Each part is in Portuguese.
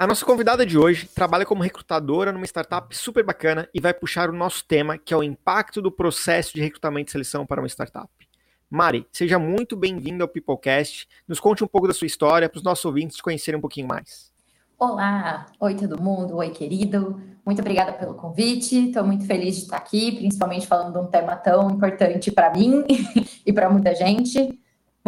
A nossa convidada de hoje trabalha como recrutadora numa startup super bacana e vai puxar o nosso tema, que é o impacto do processo de recrutamento e seleção para uma startup. Mari, seja muito bem-vinda ao Peoplecast. Nos conte um pouco da sua história para os nossos ouvintes te conhecerem um pouquinho mais. Olá, oi todo mundo, oi querido. Muito obrigada pelo convite. Estou muito feliz de estar aqui, principalmente falando de um tema tão importante para mim e para muita gente.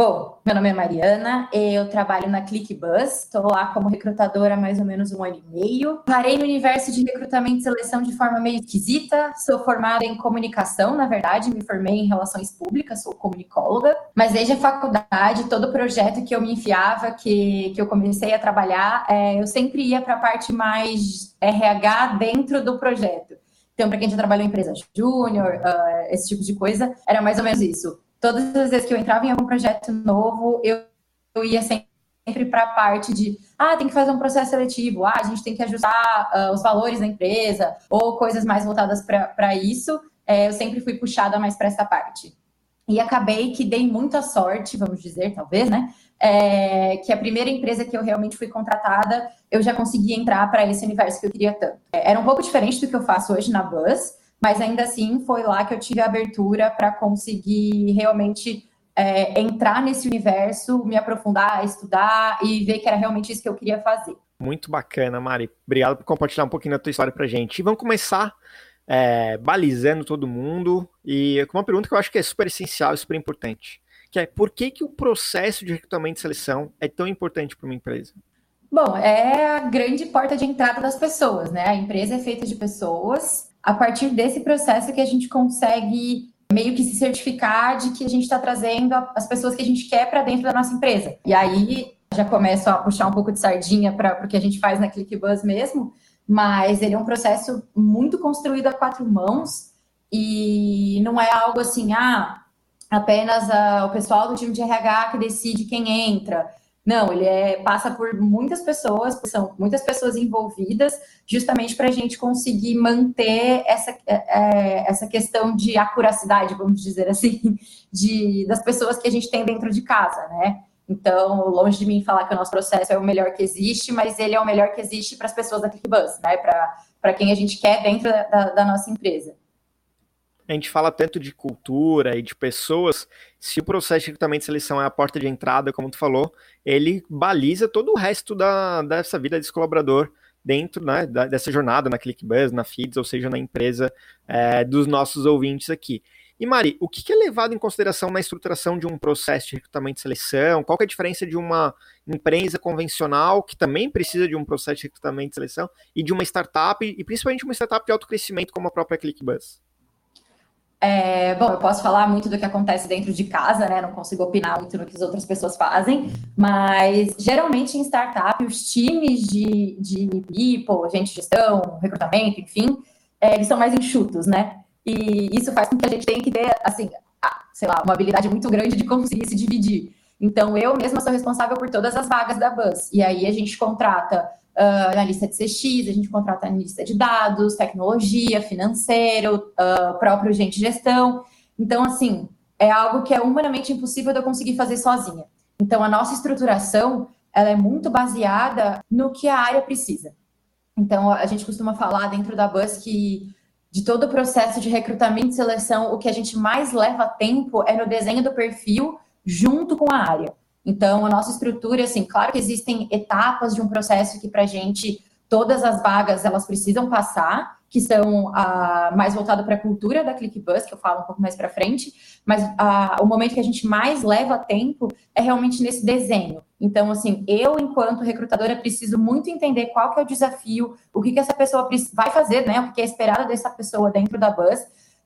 Bom, meu nome é Mariana, eu trabalho na ClickBus, estou lá como recrutadora há mais ou menos um ano e meio. Parei no universo de recrutamento e seleção de forma meio esquisita, sou formada em comunicação, na verdade, me formei em relações públicas, sou comunicóloga, mas desde a faculdade, todo projeto que eu me enfiava, que, que eu comecei a trabalhar, é, eu sempre ia para a parte mais RH dentro do projeto. Então, para quem já trabalhou em empresa júnior, uh, esse tipo de coisa, era mais ou menos isso todas as vezes que eu entrava em algum projeto novo, eu, eu ia sempre para a parte de, ah, tem que fazer um processo seletivo, ah, a gente tem que ajustar uh, os valores da empresa, ou coisas mais voltadas para isso. É, eu sempre fui puxada mais para essa parte. E acabei que dei muita sorte, vamos dizer, talvez, né? É, que a primeira empresa que eu realmente fui contratada, eu já consegui entrar para esse universo que eu queria tanto. É, era um pouco diferente do que eu faço hoje na Buzz, mas ainda assim foi lá que eu tive a abertura para conseguir realmente é, entrar nesse universo, me aprofundar, estudar e ver que era realmente isso que eu queria fazer. Muito bacana, Mari. Obrigado por compartilhar um pouquinho da tua história para gente. E vamos começar é, balizando todo mundo e com uma pergunta que eu acho que é super essencial e super importante, que é por que, que o processo de recrutamento e seleção é tão importante para uma empresa? Bom, é a grande porta de entrada das pessoas, né? A empresa é feita de pessoas a partir desse processo que a gente consegue meio que se certificar de que a gente está trazendo as pessoas que a gente quer para dentro da nossa empresa. E aí já começo a puxar um pouco de sardinha para o que a gente faz na ClickBuzz mesmo, mas ele é um processo muito construído a quatro mãos e não é algo assim, ah, apenas a, o pessoal do time de RH que decide quem entra. Não, ele é, passa por muitas pessoas, são muitas pessoas envolvidas, justamente para a gente conseguir manter essa, é, é, essa questão de acuracidade, vamos dizer assim, de, das pessoas que a gente tem dentro de casa, né? Então, longe de mim falar que o nosso processo é o melhor que existe, mas ele é o melhor que existe para as pessoas da ClickBus, né? Para quem a gente quer dentro da, da nossa empresa a gente fala tanto de cultura e de pessoas, se o processo de recrutamento e seleção é a porta de entrada, como tu falou, ele baliza todo o resto da, dessa vida desse colaborador dentro né, dessa jornada na ClickBuzz, na Feeds, ou seja, na empresa é, dos nossos ouvintes aqui. E Mari, o que é levado em consideração na estruturação de um processo de recrutamento e seleção? Qual é a diferença de uma empresa convencional, que também precisa de um processo de recrutamento e seleção, e de uma startup, e principalmente uma startup de alto crescimento como a própria ClickBuzz? É, bom, eu posso falar muito do que acontece dentro de casa, né? Não consigo opinar muito no que as outras pessoas fazem, mas geralmente em startup, os times de, de people, gente de gestão, recrutamento, enfim, é, eles são mais enxutos, né? E isso faz com que a gente tenha que ter, assim, sei lá, uma habilidade muito grande de conseguir se dividir. Então, eu mesma sou responsável por todas as vagas da Buzz. E aí a gente contrata uh, analista de CX, a gente contrata analista de dados, tecnologia, financeiro, uh, próprio gente de gestão. Então, assim, é algo que é humanamente impossível de eu conseguir fazer sozinha. Então, a nossa estruturação, ela é muito baseada no que a área precisa. Então, a gente costuma falar dentro da Bus que de todo o processo de recrutamento e seleção, o que a gente mais leva tempo é no desenho do perfil junto com a área. Então, a nossa estrutura, assim, claro que existem etapas de um processo que para a gente todas as vagas elas precisam passar, que são a, mais voltado para a cultura da ClickBus, que eu falo um pouco mais para frente, mas a, o momento que a gente mais leva tempo é realmente nesse desenho. Então, assim, eu, enquanto recrutadora, preciso muito entender qual que é o desafio, o que, que essa pessoa vai fazer, né? O que é esperado dessa pessoa dentro da Bus,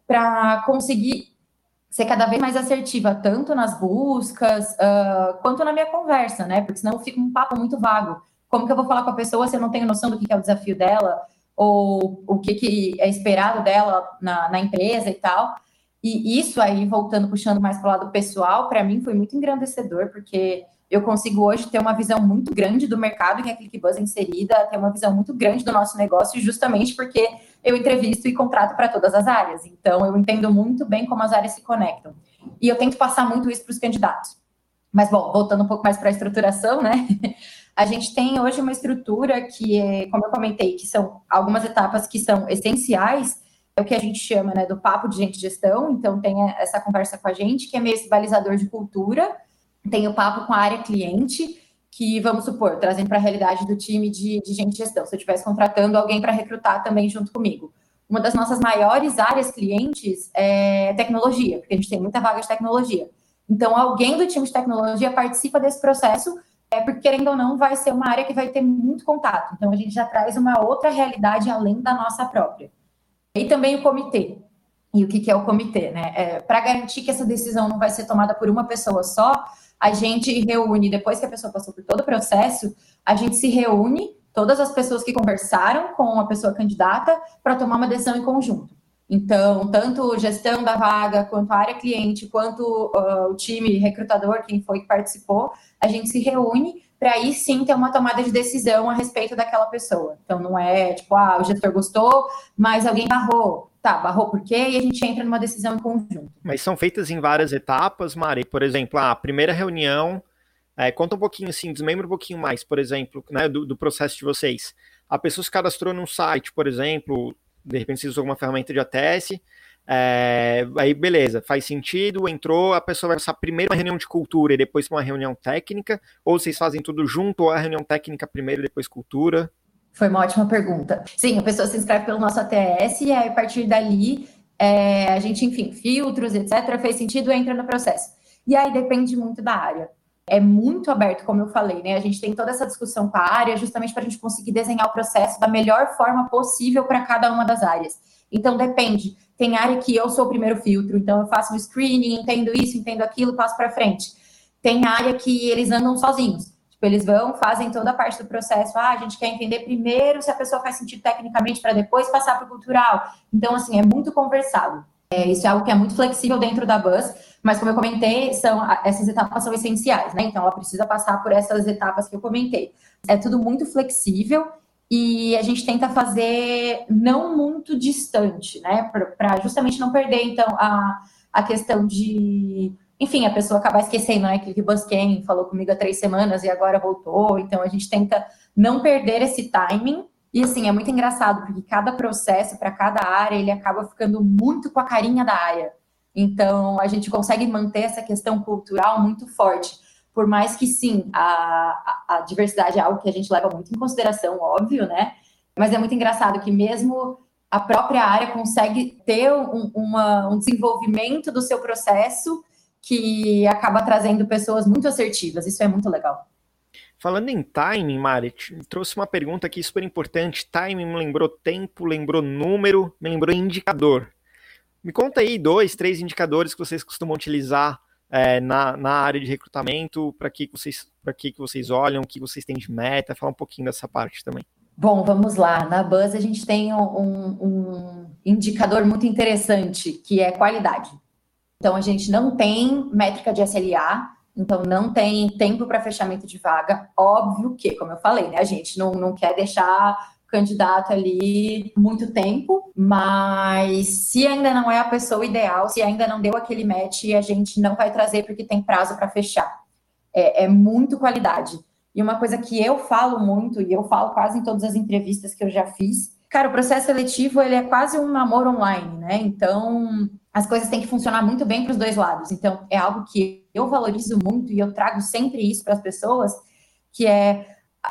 para conseguir ser cada vez mais assertiva, tanto nas buscas, uh, quanto na minha conversa, né? Porque senão fica um papo muito vago. Como que eu vou falar com a pessoa se eu não tenho noção do que é o desafio dela, ou o que, que é esperado dela na, na empresa e tal. E isso aí, voltando, puxando mais para o lado pessoal, para mim foi muito engrandecedor, porque eu consigo hoje ter uma visão muito grande do mercado que a ClickBuzz é inserida, ter uma visão muito grande do nosso negócio, justamente porque eu entrevisto e contrato para todas as áreas. Então, eu entendo muito bem como as áreas se conectam. E eu tento passar muito isso para os candidatos. Mas, bom, voltando um pouco mais para a estruturação, né? A gente tem hoje uma estrutura que, é, como eu comentei, que são algumas etapas que são essenciais, é o que a gente chama né, do papo de gente gestão. Então, tem essa conversa com a gente, que é meio esse balizador de cultura. Tem o papo com a área cliente, que, vamos supor, trazendo para a realidade do time de, de gente de gestão. Se eu estivesse contratando alguém para recrutar também junto comigo. Uma das nossas maiores áreas clientes é tecnologia, porque a gente tem muita vaga de tecnologia. Então, alguém do time de tecnologia participa desse processo, é, porque, querendo ou não, vai ser uma área que vai ter muito contato. Então, a gente já traz uma outra realidade além da nossa própria. E também o comitê. E o que, é o comitê? Né? É, Para garantir que essa decisão não vai ser tomada por uma pessoa só, a gente reúne, depois que a pessoa passou por todo o processo, a gente se reúne, todas as pessoas que conversaram com a pessoa candidata, para tomar uma decisão em conjunto. Então, tanto gestão da vaga, quanto a área cliente, quanto uh, o time recrutador, quem foi que participou, a gente se reúne para aí sim ter uma tomada de decisão a respeito daquela pessoa. Então, não é tipo, ah, o gestor gostou, mas alguém barrou. Tá, barrou por quê? E a gente entra numa decisão em conjunto. Mas são feitas em várias etapas, Mari. Por exemplo, a primeira reunião, é, conta um pouquinho assim, desmembra um pouquinho mais, por exemplo, né, do, do processo de vocês. A pessoa se cadastrou num site, por exemplo, de repente você usou alguma ferramenta de ATS, é, aí beleza, faz sentido, entrou, a pessoa vai passar primeiro uma reunião de cultura e depois uma reunião técnica, ou vocês fazem tudo junto, ou a reunião técnica primeiro e depois cultura? Foi uma ótima pergunta. Sim, a pessoa se inscreve pelo nosso ATS e aí a partir dali é, a gente, enfim, filtros, etc., fez sentido, entra no processo. E aí depende muito da área é muito aberto, como eu falei, né? A gente tem toda essa discussão com a área justamente para a gente conseguir desenhar o processo da melhor forma possível para cada uma das áreas. Então, depende. Tem área que eu sou o primeiro filtro, então eu faço um screening, entendo isso, entendo aquilo, passo para frente. Tem área que eles andam sozinhos. Tipo, eles vão, fazem toda a parte do processo. Ah, a gente quer entender primeiro se a pessoa faz sentido tecnicamente para depois passar para o cultural. Então, assim, é muito conversado. É, isso é algo que é muito flexível dentro da Buzz, mas como eu comentei, são, essas etapas são essenciais, né? Então ela precisa passar por essas etapas que eu comentei. É tudo muito flexível e a gente tenta fazer não muito distante, né? Para justamente não perder, então, a, a questão de. Enfim, a pessoa acabar esquecendo, né? Que o Busquen falou comigo há três semanas e agora voltou. Então, a gente tenta não perder esse timing e assim, é muito engraçado, porque cada processo para cada área, ele acaba ficando muito com a carinha da área. Então, a gente consegue manter essa questão cultural muito forte. Por mais que, sim, a, a, a diversidade é algo que a gente leva muito em consideração, óbvio, né? Mas é muito engraçado que mesmo a própria área consegue ter um, uma, um desenvolvimento do seu processo que acaba trazendo pessoas muito assertivas. Isso é muito legal. Falando em timing, Mari, trouxe uma pergunta aqui super importante. Timing me lembrou tempo, lembrou número, me lembrou indicador. Me conta aí dois, três indicadores que vocês costumam utilizar é, na, na área de recrutamento, para que, vocês, que, que vocês olham, o que vocês têm de meta, fala um pouquinho dessa parte também. Bom, vamos lá. Na Buzz a gente tem um, um indicador muito interessante, que é qualidade. Então a gente não tem métrica de SLA, então, não tem tempo para fechamento de vaga. Óbvio que, como eu falei, né, a gente não, não quer deixar o candidato ali muito tempo, mas se ainda não é a pessoa ideal, se ainda não deu aquele match, a gente não vai trazer porque tem prazo para fechar. É, é muito qualidade. E uma coisa que eu falo muito, e eu falo quase em todas as entrevistas que eu já fiz, cara, o processo seletivo ele é quase um namoro online, né? Então, as coisas têm que funcionar muito bem para os dois lados. Então, é algo que eu valorizo muito e eu trago sempre isso para as pessoas, que é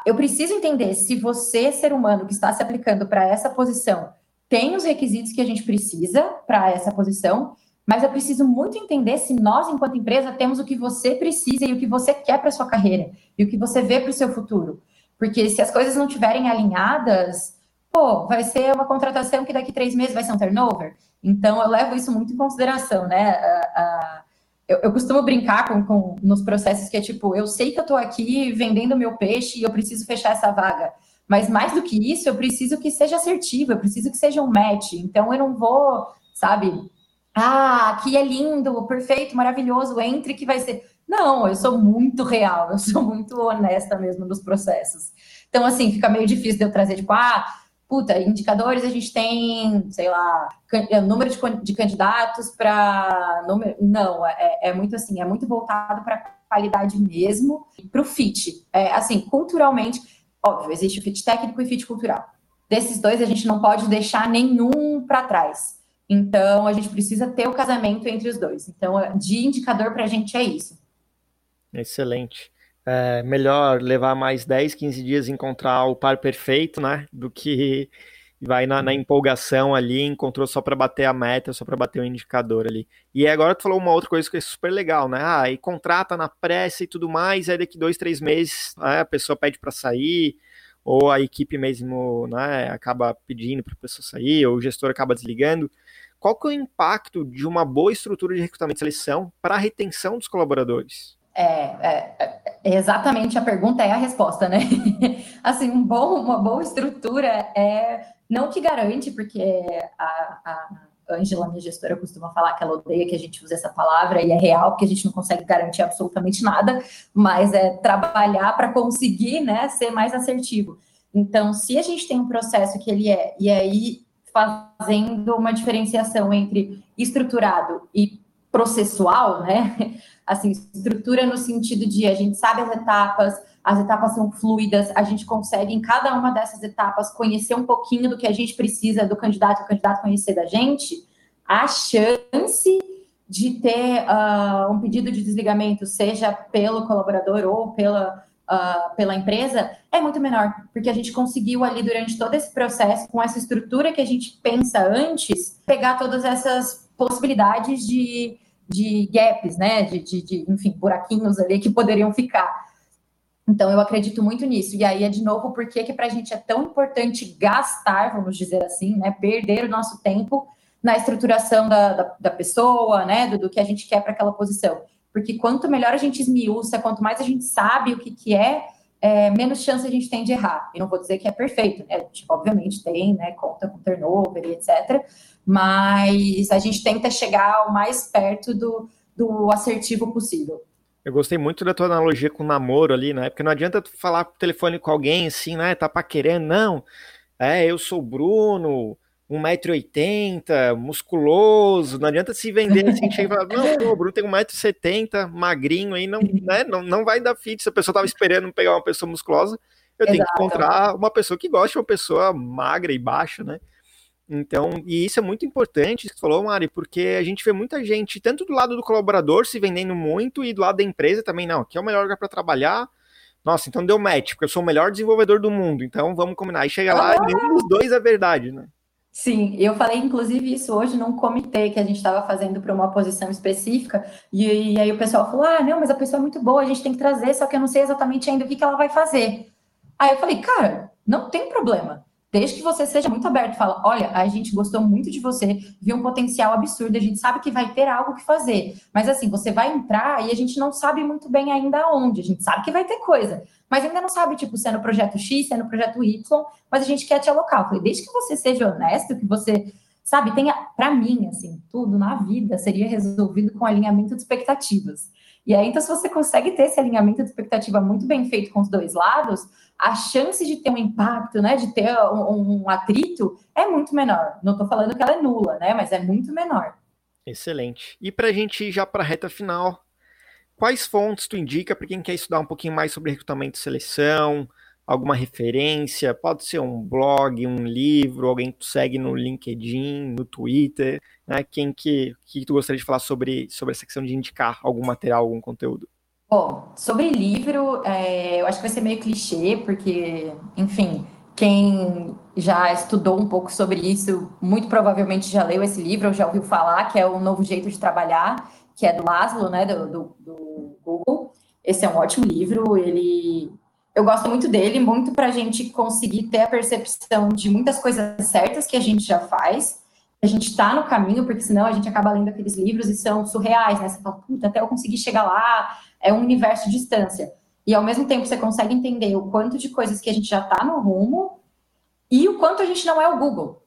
eu preciso entender se você, ser humano que está se aplicando para essa posição, tem os requisitos que a gente precisa para essa posição, mas eu preciso muito entender se nós, enquanto empresa, temos o que você precisa e o que você quer para sua carreira e o que você vê para o seu futuro. Porque se as coisas não estiverem alinhadas, pô, vai ser uma contratação que daqui três meses vai ser um turnover. Então, eu levo isso muito em consideração, né? A, a, eu, eu, costumo brincar com, com, nos processos que é tipo, eu sei que eu estou aqui vendendo meu peixe e eu preciso fechar essa vaga. Mas mais do que isso, eu preciso que seja assertivo, eu preciso que seja um match. Então, eu não vou, sabe, ah, aqui é lindo, perfeito, maravilhoso, entre que vai ser. Não, eu sou muito real, eu sou muito honesta mesmo nos processos. Então, assim, fica meio difícil de eu trazer, tipo, ah, puta, indicadores a gente tem, sei lá, é, número de, de candidatos para. Não, é, é, muito assim, é muito voltado para qualidade mesmo, para o fit. É, assim, culturalmente, óbvio, existe o fit técnico e fit cultural. Desses dois, a gente não pode deixar nenhum para trás. Então, a gente precisa ter o casamento entre os dois. Então, de indicador para a gente é isso. Excelente é melhor levar mais 10, 15 dias encontrar o par perfeito, né? Do que vai na, na empolgação ali, encontrou só para bater a meta, só para bater o indicador ali. E agora tu falou uma outra coisa que é super legal, né? Ah, e contrata na pressa e tudo mais, aí daqui dois, três meses né, a pessoa pede para sair, ou a equipe mesmo né, acaba pedindo para a pessoa sair, ou o gestor acaba desligando. Qual que é o impacto de uma boa estrutura de recrutamento e seleção para a retenção dos colaboradores? É, é, é, exatamente a pergunta é a resposta, né? assim, um bom, uma boa estrutura é não que garante, porque a, a Angela, minha gestora, costuma falar que ela odeia que a gente use essa palavra e é real, porque a gente não consegue garantir absolutamente nada, mas é trabalhar para conseguir, né, ser mais assertivo. Então, se a gente tem um processo que ele é, e aí fazendo uma diferenciação entre estruturado e processual, né? Assim, estrutura no sentido de a gente sabe as etapas, as etapas são fluidas, a gente consegue em cada uma dessas etapas conhecer um pouquinho do que a gente precisa do candidato, o candidato conhecer da gente, a chance de ter uh, um pedido de desligamento, seja pelo colaborador ou pela, uh, pela empresa, é muito menor, porque a gente conseguiu ali durante todo esse processo, com essa estrutura que a gente pensa antes, pegar todas essas possibilidades de de gaps, né? De, de, de, enfim, buraquinhos ali que poderiam ficar. Então, eu acredito muito nisso. E aí é de novo porque que para a gente é tão importante gastar, vamos dizer assim, né? Perder o nosso tempo na estruturação da, da, da pessoa, né? Do, do, que a gente quer para aquela posição. Porque quanto melhor a gente esmiuça, quanto mais a gente sabe o que, que é, é, menos chance a gente tem de errar. E não vou dizer que é perfeito, né? Tipo, obviamente tem, né? Conta com turnover e etc mas a gente tenta chegar o mais perto do, do assertivo possível. Eu gostei muito da tua analogia com o namoro ali, né? Porque não adianta tu falar por telefone com alguém assim, né? Tá paquerando, não. É, eu sou o Bruno, 1,80m, musculoso. Não adianta se vender assim, chega e falar, não, pô, o Bruno tem 1,70m, magrinho aí, não, né? não, não vai dar fit. Se a pessoa tava esperando pegar uma pessoa musculosa, eu Exato. tenho que encontrar uma pessoa que goste uma pessoa magra e baixa, né? Então, e isso é muito importante, que você falou, Mari, porque a gente vê muita gente, tanto do lado do colaborador se vendendo muito, e do lado da empresa também, não, aqui é o melhor lugar para trabalhar. Nossa, então deu match, porque eu sou o melhor desenvolvedor do mundo, então vamos combinar. E chega lá, ah! nenhum dos dois é verdade, né? Sim, eu falei inclusive isso hoje num comitê que a gente estava fazendo para uma posição específica, e, e, aí o pessoal falou: ah, não, mas a pessoa é muito boa, a gente tem que trazer, só que eu não sei exatamente ainda o que, que ela vai fazer. Aí eu falei, cara, não tem problema. Desde que você seja muito aberto, fala, olha, a gente gostou muito de você, viu um potencial absurdo, a gente sabe que vai ter algo que fazer. Mas assim, você vai entrar e a gente não sabe muito bem ainda onde. A gente sabe que vai ter coisa, mas ainda não sabe, tipo, se é no projeto X, se é no projeto Y, mas a gente quer te alocar. Eu falei, desde que você seja honesto, que você, sabe, tenha, para mim, assim, tudo na vida seria resolvido com alinhamento de expectativas. E aí, então, se você consegue ter esse alinhamento de expectativa muito bem feito com os dois lados, a chance de ter um impacto, né, de ter um, um atrito é muito menor. Não estou falando que ela é nula, né, mas é muito menor. Excelente. E para a gente ir já para a reta final, quais fontes tu indica para quem quer estudar um pouquinho mais sobre recrutamento e seleção? Alguma referência? Pode ser um blog, um livro, alguém que tu segue no LinkedIn, no Twitter, né? Quem que, que tu gostaria de falar sobre, sobre essa questão de indicar algum material, algum conteúdo? Bom, sobre livro, é, eu acho que vai ser meio clichê, porque, enfim, quem já estudou um pouco sobre isso, muito provavelmente já leu esse livro, ou já ouviu falar, que é o Novo Jeito de Trabalhar, que é do Laszlo, né, do, do, do Google. Esse é um ótimo livro, ele... Eu gosto muito dele, muito para a gente conseguir ter a percepção de muitas coisas certas que a gente já faz, a gente está no caminho, porque senão a gente acaba lendo aqueles livros e são surreais, né? Você fala, puta, até eu conseguir chegar lá, é um universo de distância. E ao mesmo tempo você consegue entender o quanto de coisas que a gente já está no rumo e o quanto a gente não é o Google.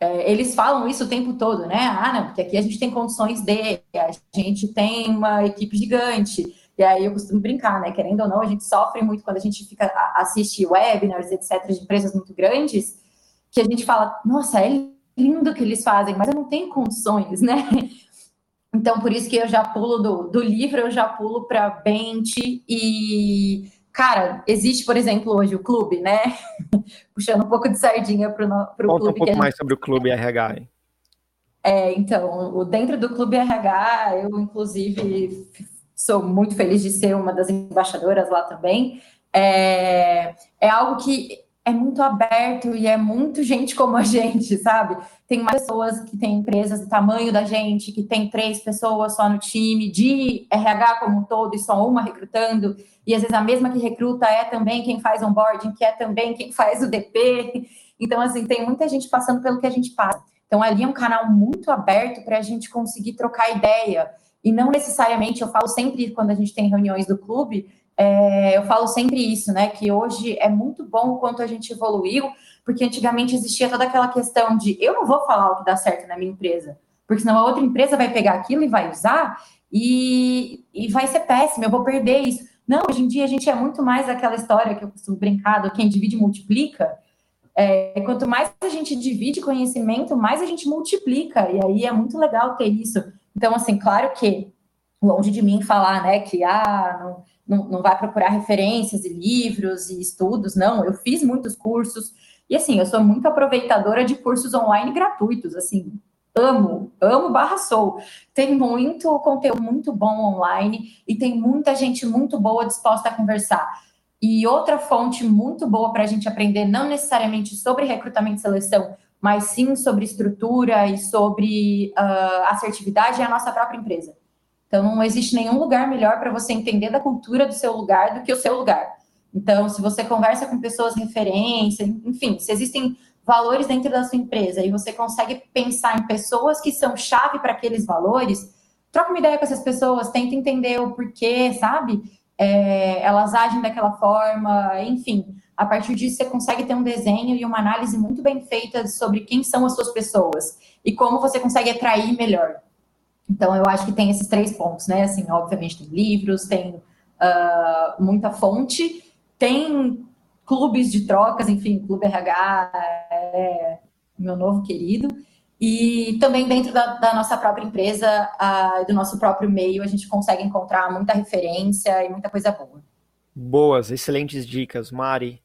é, eles falam isso o tempo todo, né? Ah, não, porque aqui a gente tem condições de, a gente tem uma equipe gigante. E aí eu costumo brincar, né? Querendo ou não, a gente sofre muito quando a gente fica assiste webinars, etc., de empresas muito grandes, que a gente fala, nossa, é lindo o que eles fazem, mas eu não tenho condições, né? Então, por isso que eu já pulo do, do livro, eu já pulo para Bent e Cara, existe, por exemplo, hoje o clube, né? Puxando um pouco de sardinha para o clube. Conta um pouco mais sobre o clube RH. Hein? É, então, dentro do clube RH, eu, inclusive, sou muito feliz de ser uma das embaixadoras lá também. É, é algo que é muito aberto e é muito gente como a gente, sabe? Tem mais pessoas que têm empresas do tamanho da gente, que tem três pessoas só no time, de RH como um todo e só uma recrutando, e às vezes a mesma que recruta é também quem faz onboarding, que é também quem faz o DP. Então, assim, tem muita gente passando pelo que a gente passa. Então, ali é um canal muito aberto para a gente conseguir trocar ideia. E não necessariamente, eu falo sempre quando a gente tem reuniões do clube, é, eu falo sempre isso, né? Que hoje é muito bom o quanto a gente evoluiu, porque antigamente existia toda aquela questão de eu não vou falar o que dá certo na minha empresa, porque senão a outra empresa vai pegar aquilo e vai usar e, e vai ser péssimo, eu vou perder isso. Não, hoje em dia a gente é muito mais aquela história que eu costumo brincar do quem divide multiplica. É, quanto mais a gente divide conhecimento, mais a gente multiplica, e aí é muito legal ter isso. Então, assim, claro que longe de mim falar, né, que ah, não, não, não vai procurar referências e livros e estudos, não. Eu fiz muitos cursos e assim, eu sou muito aproveitadora de cursos online gratuitos, assim, amo, amo barra sou. Tem muito conteúdo muito bom online e tem muita gente muito boa disposta a conversar. E outra fonte muito boa para a gente aprender, não necessariamente sobre recrutamento e seleção, mas sim sobre estrutura e sobre uh, assertividade, é a nossa própria empresa. Então, não existe nenhum lugar melhor para você entender da cultura do seu lugar do que o seu lugar. Então, se você conversa com pessoas referência, enfim, se existem valores dentro da sua empresa e você consegue pensar em pessoas que são chave para aqueles valores, troca uma ideia com essas pessoas, tenta entender o porquê, sabe? É, elas agem daquela forma, enfim. A partir disso, você consegue ter um desenho e uma análise muito bem feita sobre quem são as suas pessoas e como você consegue atrair melhor. Então, eu acho que tem esses três pontos, né? Assim, obviamente, tem livros, tem uh, muita fonte, tem clubes de trocas, enfim, Clube RH é meu novo querido. E também dentro da, da nossa própria empresa, uh, do nosso próprio meio, a gente consegue encontrar muita referência e muita coisa boa. Boas, excelentes dicas, Mari.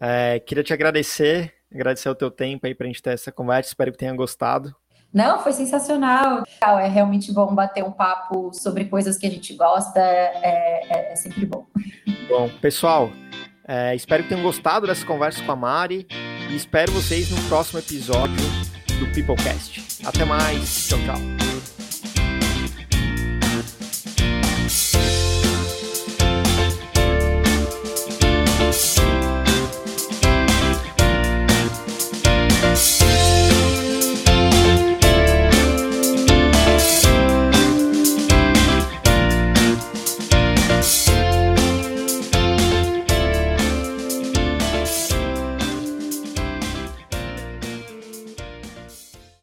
É, queria te agradecer, agradecer o teu tempo aí para a gente ter essa conversa, espero que tenha gostado. Não, foi sensacional. É realmente bom bater um papo sobre coisas que a gente gosta, é, é, é sempre bom. Bom, pessoal, é, espero que tenham gostado dessa conversa com a Mari e espero vocês no próximo episódio do Peoplecast. Até mais, tchau, tchau.